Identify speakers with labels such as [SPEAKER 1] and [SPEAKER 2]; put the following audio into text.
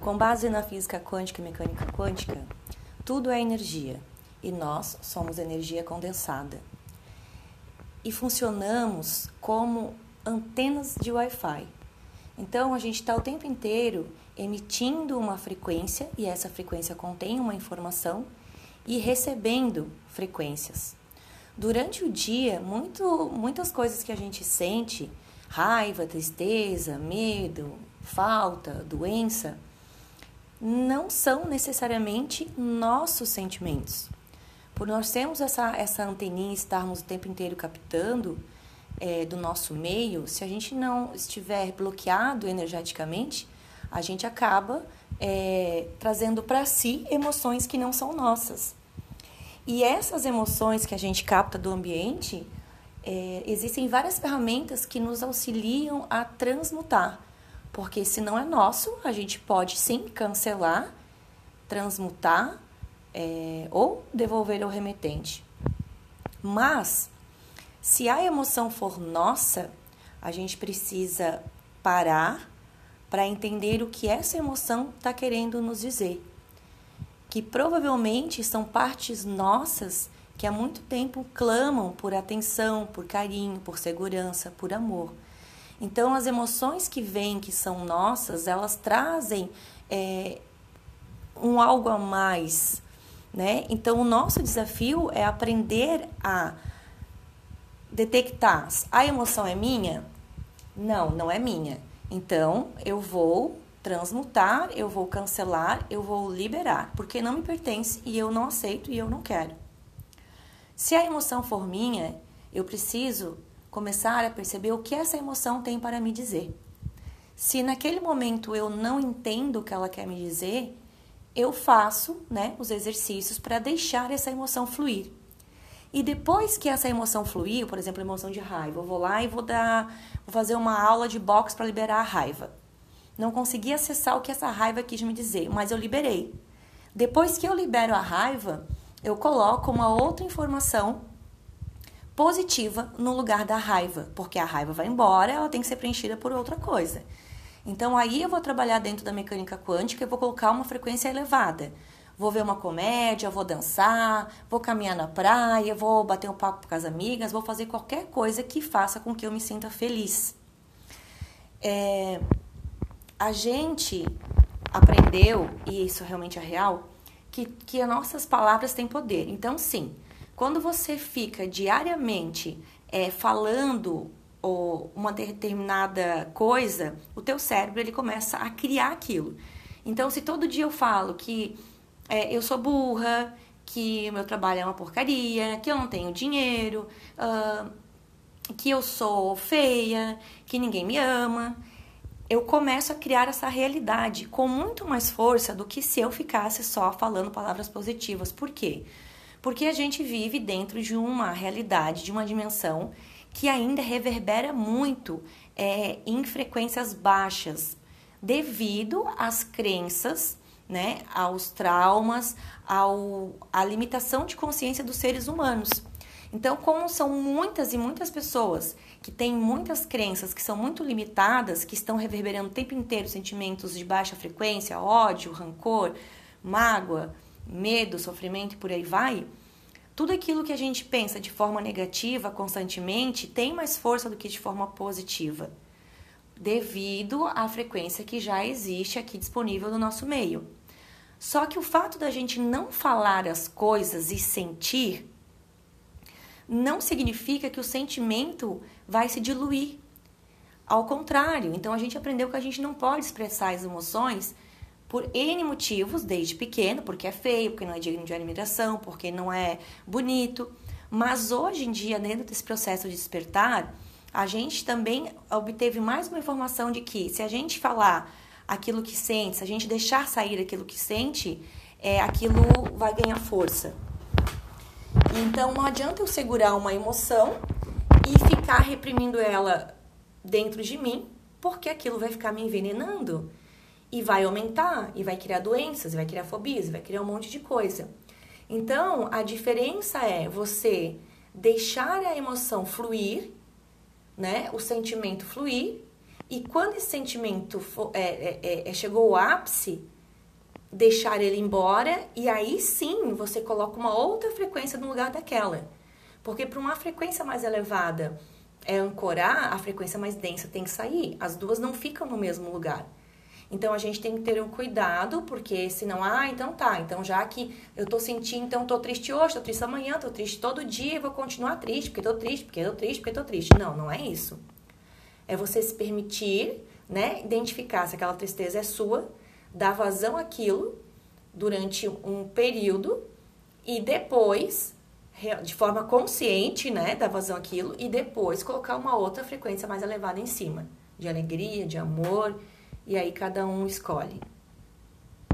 [SPEAKER 1] Com base na física quântica e mecânica quântica, tudo é energia e nós somos energia condensada. E funcionamos como antenas de Wi-Fi. Então a gente está o tempo inteiro emitindo uma frequência e essa frequência contém uma informação e recebendo frequências. Durante o dia, muito, muitas coisas que a gente sente, raiva, tristeza, medo, falta, doença, não são necessariamente nossos sentimentos. Por nós termos essa, essa anteninha e estarmos o tempo inteiro captando é, do nosso meio, se a gente não estiver bloqueado energeticamente, a gente acaba é, trazendo para si emoções que não são nossas. E essas emoções que a gente capta do ambiente, é, existem várias ferramentas que nos auxiliam a transmutar. Porque se não é nosso, a gente pode sim cancelar, transmutar é, ou devolver ao remetente. Mas, se a emoção for nossa, a gente precisa parar para entender o que essa emoção está querendo nos dizer. Que provavelmente são partes nossas que há muito tempo clamam por atenção, por carinho, por segurança, por amor. Então, as emoções que vêm, que são nossas, elas trazem é, um algo a mais, né? Então, o nosso desafio é aprender a detectar: a emoção é minha? Não, não é minha. Então, eu vou transmutar, eu vou cancelar, eu vou liberar, porque não me pertence e eu não aceito e eu não quero. Se a emoção for minha, eu preciso começar a perceber o que essa emoção tem para me dizer. Se naquele momento eu não entendo o que ela quer me dizer, eu faço né, os exercícios para deixar essa emoção fluir. E depois que essa emoção fluir, por exemplo, emoção de raiva, eu vou lá e vou dar, vou fazer uma aula de boxe para liberar a raiva. Não consegui acessar o que essa raiva quis me dizer, mas eu liberei. Depois que eu libero a raiva, eu coloco uma outra informação positiva no lugar da raiva, porque a raiva vai embora, ela tem que ser preenchida por outra coisa. Então aí eu vou trabalhar dentro da mecânica quântica e vou colocar uma frequência elevada. Vou ver uma comédia, vou dançar, vou caminhar na praia, vou bater um papo com as amigas, vou fazer qualquer coisa que faça com que eu me sinta feliz. É, a gente aprendeu, e isso realmente é real, que, que as nossas palavras têm poder. Então, sim, quando você fica diariamente é, falando ou uma determinada coisa, o teu cérebro ele começa a criar aquilo. Então, se todo dia eu falo que é, eu sou burra, que o meu trabalho é uma porcaria, que eu não tenho dinheiro, uh, que eu sou feia, que ninguém me ama, eu começo a criar essa realidade com muito mais força do que se eu ficasse só falando palavras positivas. Por quê? Porque a gente vive dentro de uma realidade, de uma dimensão que ainda reverbera muito é, em frequências baixas, devido às crenças, né, aos traumas, ao, à limitação de consciência dos seres humanos. Então, como são muitas e muitas pessoas que têm muitas crenças que são muito limitadas, que estão reverberando o tempo inteiro sentimentos de baixa frequência, ódio, rancor, mágoa, medo, sofrimento e por aí vai, tudo aquilo que a gente pensa de forma negativa constantemente tem mais força do que de forma positiva, devido à frequência que já existe aqui disponível no nosso meio. Só que o fato da gente não falar as coisas e sentir não significa que o sentimento vai se diluir. Ao contrário, então a gente aprendeu que a gente não pode expressar as emoções por N motivos, desde pequeno, porque é feio, porque não é digno de admiração, porque não é bonito. Mas hoje em dia, dentro desse processo de despertar, a gente também obteve mais uma informação de que se a gente falar aquilo que sente, se a gente deixar sair aquilo que sente, é, aquilo vai ganhar força. Então não adianta eu segurar uma emoção e ficar reprimindo ela dentro de mim, porque aquilo vai ficar me envenenando e vai aumentar, e vai criar doenças, vai criar fobias, vai criar um monte de coisa. Então, a diferença é você deixar a emoção fluir, né, o sentimento fluir, E quando esse sentimento for, é, é, é, é, chegou ao ápice, deixar ele embora e aí sim você coloca uma outra frequência no lugar daquela. Porque para uma frequência mais elevada é ancorar, a frequência mais densa tem que sair. As duas não ficam no mesmo lugar. Então a gente tem que ter um cuidado, porque senão, ah, então tá, então já que eu tô sentindo, então tô triste hoje, tô triste amanhã, tô triste todo dia, eu vou continuar triste, porque tô triste, porque tô triste, porque tô triste. Não, não é isso. É você se permitir, né, identificar se aquela tristeza é sua, dar vazão àquilo durante um período e depois de forma consciente, né, dar vazão àquilo e depois colocar uma outra frequência mais elevada em cima, de alegria, de amor, e aí cada um escolhe.